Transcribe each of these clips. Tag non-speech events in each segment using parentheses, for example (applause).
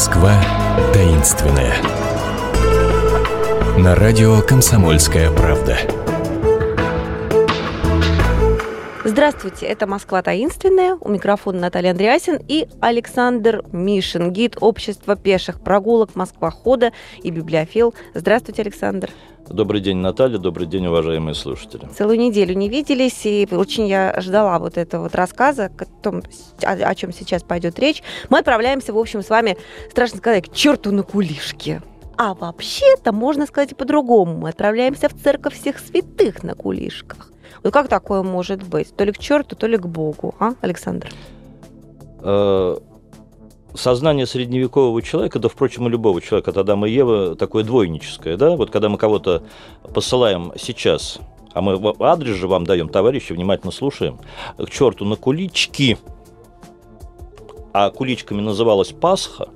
Москва таинственная. На радио «Комсомольская правда». Здравствуйте, это «Москва таинственная». У микрофона Наталья Андреасин и Александр Мишин, гид общества пеших прогулок Москва-хода и библиофил. Здравствуйте, Александр. Добрый день, Наталья. Добрый день, уважаемые слушатели. Целую неделю не виделись, и очень я ждала вот этого вот рассказа о том, о, о чем сейчас пойдет речь. Мы отправляемся, в общем, с вами, страшно сказать, к черту на кулишке. А вообще-то, можно сказать по-другому, мы отправляемся в церковь всех святых на кулишках. Вот как такое может быть? То ли к черту, то ли к Богу, а, Александр? Сознание средневекового человека, да, впрочем, и любого человека, тогда мы Ева, такое двойническое, да, вот когда мы кого-то посылаем сейчас, а мы адрес же вам даем, товарищи, внимательно слушаем, к черту на кулички, а куличками называлась Пасха,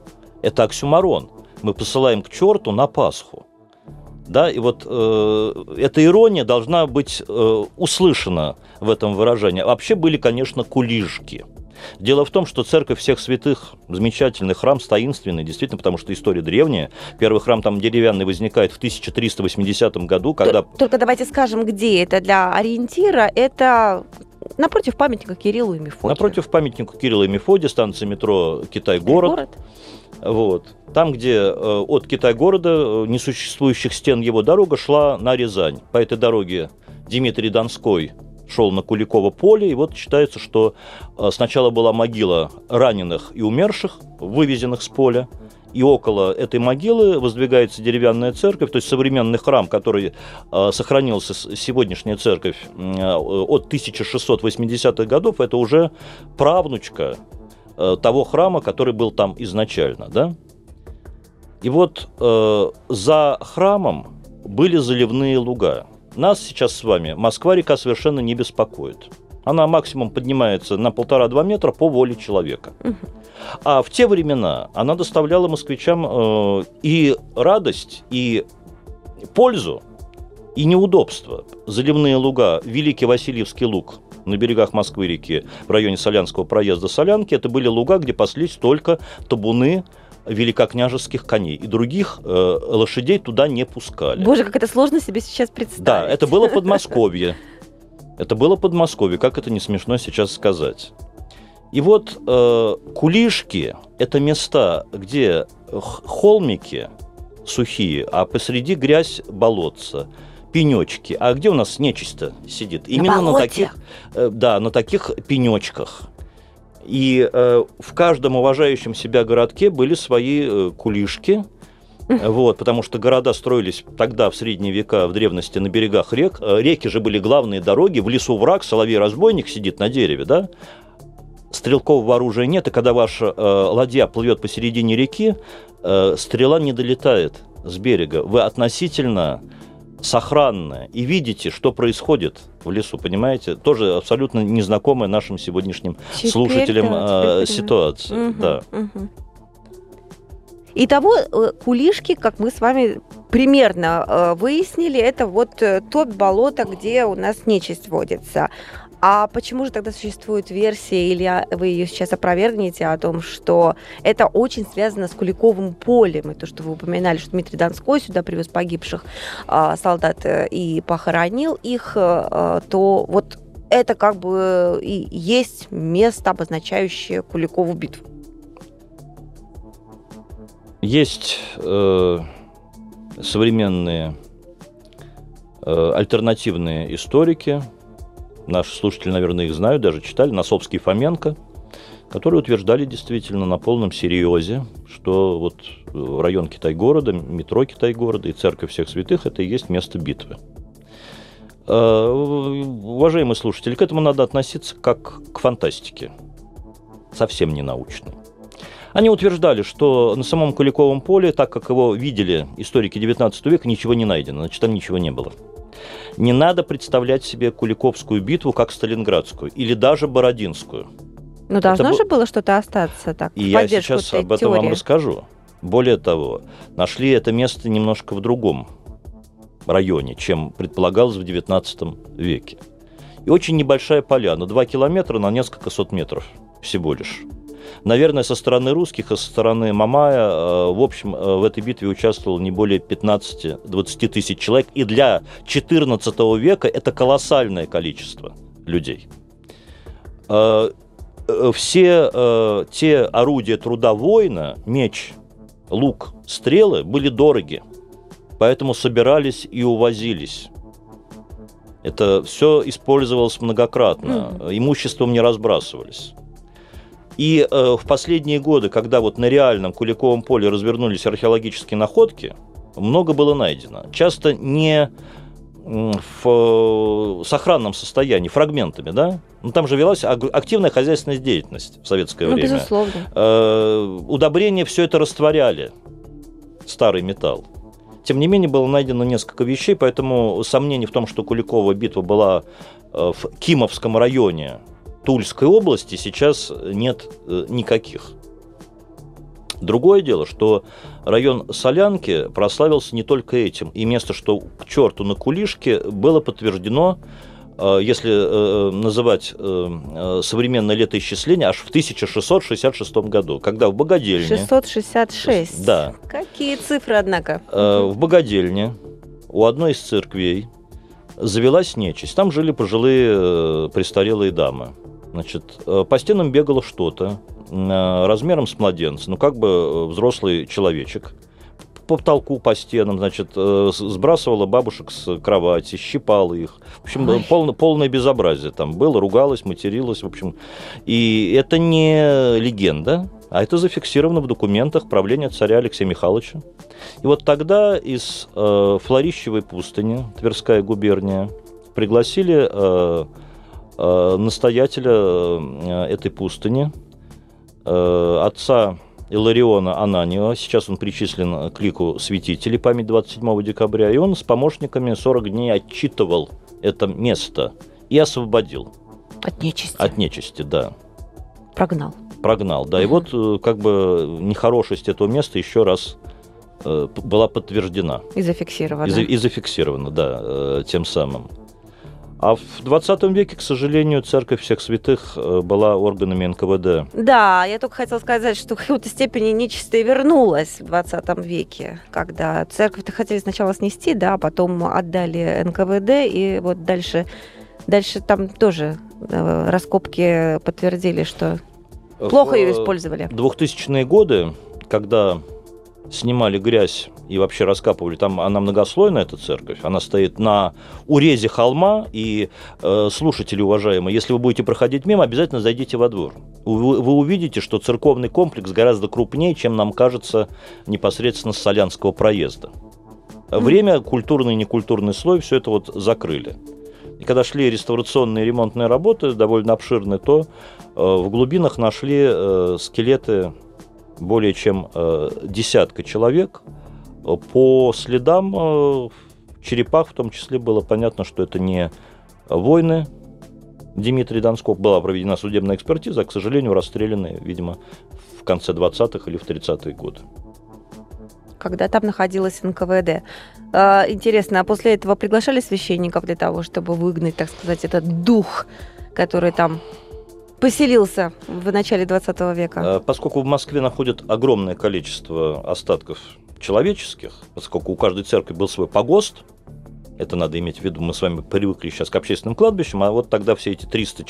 это оксюмарон. Мы посылаем к черту на Пасху. Да, и вот э, эта ирония должна быть э, услышана в этом выражении. Вообще были, конечно, кулишки. Дело в том, что церковь всех святых, замечательный храм, таинственный, действительно, потому что история древняя. Первый храм там деревянный возникает в 1380 году, когда... Только давайте скажем, где это для ориентира. Это напротив памятника Кириллу и Мефодию. Напротив памятника Кирилла и Мефодия, станция метро Китай-город. Китай-город. Вот. Там, где э, от Китай-города, э, несуществующих стен его дорога шла на Рязань. По этой дороге Дмитрий Донской шел на Куликово поле, и вот считается, что э, сначала была могила раненых и умерших, вывезенных с поля, и около этой могилы воздвигается деревянная церковь, то есть современный храм, который э, сохранился, сегодняшняя церковь э, от 1680-х годов, это уже правнучка того храма, который был там изначально. Да? И вот э, за храмом были заливные луга. Нас сейчас с вами Москва-река совершенно не беспокоит. Она максимум поднимается на полтора-два метра по воле человека. А в те времена она доставляла москвичам э, и радость, и пользу, и неудобство. Заливные луга, Великий Васильевский луг на берегах Москвы-реки, в районе Солянского проезда Солянки, это были луга, где паслись только табуны великокняжеских коней. И других э, лошадей туда не пускали. Боже, как это сложно себе сейчас представить. Да, это было (laughs) Подмосковье. Это было Подмосковье, как это не смешно сейчас сказать. И вот э, кулишки – это места, где холмики сухие, а посреди грязь болотца – пенечки. А где у нас нечисто сидит? Именно на, на таких, э, да, на таких пенечках. И э, в каждом уважающем себя городке были свои э, кулишки, (laughs) вот, потому что города строились тогда, в средние века, в древности, на берегах рек. Э, реки же были главные дороги. В лесу враг, соловей-разбойник сидит на дереве, да? Стрелкового оружия нет, и когда ваша э, ладья плывет посередине реки, э, стрела не долетает с берега. Вы относительно сохранное, и видите, что происходит в лесу, понимаете? Тоже абсолютно незнакомая нашим сегодняшним теперь, слушателям да, э, ситуация. Угу, да. угу. Итого, э, кулишки, как мы с вами примерно э, выяснили, это вот э, то болото, где у нас нечисть водится. А почему же тогда существует версия, или вы ее сейчас опровергнете, о том, что это очень связано с Куликовым полем, и то, что вы упоминали, что Дмитрий Донской сюда привез погибших а, солдат э, и похоронил их, а, то вот это как бы и есть место, обозначающее Куликову битву. Есть э, современные э, альтернативные историки, Наши слушатели, наверное, их знают, даже читали, Носовский Фоменко, которые утверждали действительно на полном серьезе, что вот район Китай-города, метро Китай-города и церковь всех святых – это и есть место битвы. А, уважаемые слушатели, к этому надо относиться как к фантастике, совсем не научной. Они утверждали, что на самом Куликовом поле, так как его видели историки XIX века, ничего не найдено, значит, там ничего не было. Не надо представлять себе Куликовскую битву как Сталинградскую или даже Бородинскую. Ну, должно это же было что-то остаться так. И я сейчас об этом теории. вам расскажу. Более того, нашли это место немножко в другом районе, чем предполагалось в XIX веке. И очень небольшая поляна, 2 километра на несколько сот метров всего лишь. Наверное, со стороны русских и со стороны Мамая, э, в общем, в этой битве участвовало не более 15-20 тысяч человек. И для XIV века это колоссальное количество людей. Все те орудия труда воина, меч, лук, стрелы, были дороги. Поэтому собирались и увозились. Это все использовалось многократно, mm. имуществом не разбрасывались. И э, в последние годы, когда вот на реальном Куликовом поле развернулись археологические находки, много было найдено. Часто не в сохранном состоянии, фрагментами, да? Ну, там же велась активная хозяйственная деятельность в советское ну, время. Безусловно. Э, удобрения все это растворяли, старый металл. Тем не менее, было найдено несколько вещей, поэтому сомнений в том, что Куликова битва была э, в Кимовском районе Тульской области, сейчас нет э, никаких. Другое дело, что район Солянки прославился не только этим. И место, что к черту на кулишке, было подтверждено Э, если э, называть современное летоисчисление, аж в 1666 году, когда в Богодельне... 666? Да. Какие цифры, однако? В Богодельне у одной из церквей завелась нечисть. Там жили пожилые престарелые дамы. Значит, по стенам бегало что-то размером с младенца, ну как бы взрослый человечек – по потолку, по стенам, значит, э, сбрасывала бабушек с кровати, щипала их. В общем, полно, полное безобразие там было, ругалась, материлась, в общем. И это не легенда, а это зафиксировано в документах правления царя Алексея Михайловича. И вот тогда из э, Флорищевой пустыни, Тверская губерния, пригласили э, э, настоятеля э, этой пустыни, э, отца Илариона Ананьева. Сейчас он причислен к лику святителей, память 27 декабря. И он с помощниками 40 дней отчитывал это место и освободил. От нечисти. От нечисти, да. Прогнал. Прогнал, да. Угу. И вот э, как бы нехорошесть этого места еще раз э, была подтверждена. И зафиксирована. И, и зафиксирована, да, э, тем самым. А в 20 веке, к сожалению, церковь всех святых э, была органами НКВД. Да, я только хотела сказать, что в какой-то степени нечистая вернулась в 20 веке, когда церковь-то хотели сначала снести, да, а потом отдали НКВД, и вот дальше, дальше там тоже э, раскопки подтвердили, что плохо в ее использовали. 2000-е годы, когда снимали грязь и вообще раскапывали. Там она многослойная, эта церковь. Она стоит на урезе холма. И, э, слушатели уважаемые, если вы будете проходить мимо, обязательно зайдите во двор. Вы, вы увидите, что церковный комплекс гораздо крупнее, чем нам кажется непосредственно с Солянского проезда. Время, культурный и некультурный слой, все это вот закрыли. И когда шли реставрационные ремонтные работы, довольно обширные, то э, в глубинах нашли э, скелеты более чем э, десятка человек. По следам э, черепах в том числе было понятно, что это не войны. Дмитрий Донсков была проведена судебная экспертиза, а, к сожалению, расстреляны, видимо, в конце 20-х или в 30-е годы. Когда там находилась НКВД. А, интересно, а после этого приглашали священников для того, чтобы выгнать, так сказать, этот дух, который там поселился в начале 20 века? Э, поскольку в Москве находят огромное количество остатков человеческих, поскольку у каждой церкви был свой погост, это надо иметь в виду, мы с вами привыкли сейчас к общественным кладбищам, а вот тогда все эти 300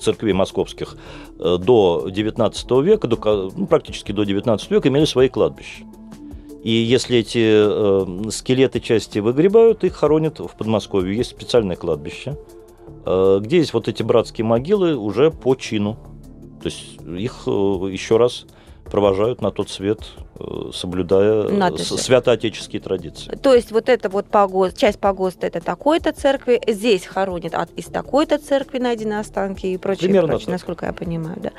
церквей московских э, до 19 века, до, ну, практически до 19 века имели свои кладбища. И если эти э, скелеты части выгребают, их хоронят в Подмосковье. Есть специальное кладбище – где есть вот эти братские могилы уже по чину. То есть их э, еще раз провожают на тот свет, э, соблюдая Надписи. святоотеческие традиции. То есть вот эта вот погост, часть погоста это такой-то церкви, здесь хоронят от, из такой-то церкви найдены останки и прочее, Примерно прочее насколько я понимаю. Да.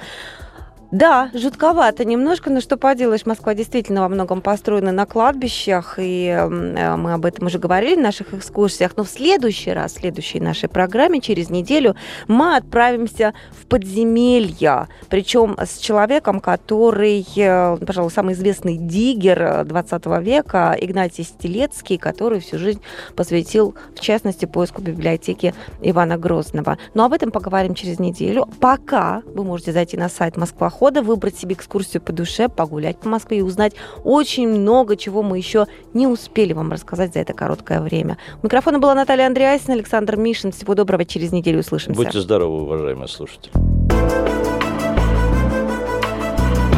Да, жутковато немножко, но что поделаешь, Москва действительно во многом построена на кладбищах, и э, мы об этом уже говорили в наших экскурсиях, но в следующий раз, в следующей нашей программе, через неделю, мы отправимся в подземелья, причем с человеком, который, э, пожалуй, самый известный диггер 20 века, Игнатий Стелецкий, который всю жизнь посвятил, в частности, поиску библиотеки Ивана Грозного. Но об этом поговорим через неделю. Пока вы можете зайти на сайт Москва похода, выбрать себе экскурсию по душе, погулять по Москве и узнать очень много чего мы еще не успели вам рассказать за это короткое время. У микрофона была Наталья Андреасина, Александр Мишин. Всего доброго, через неделю услышимся. Будьте здоровы, уважаемые слушатели.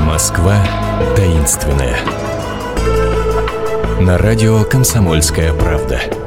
Москва таинственная. На радио «Комсомольская правда».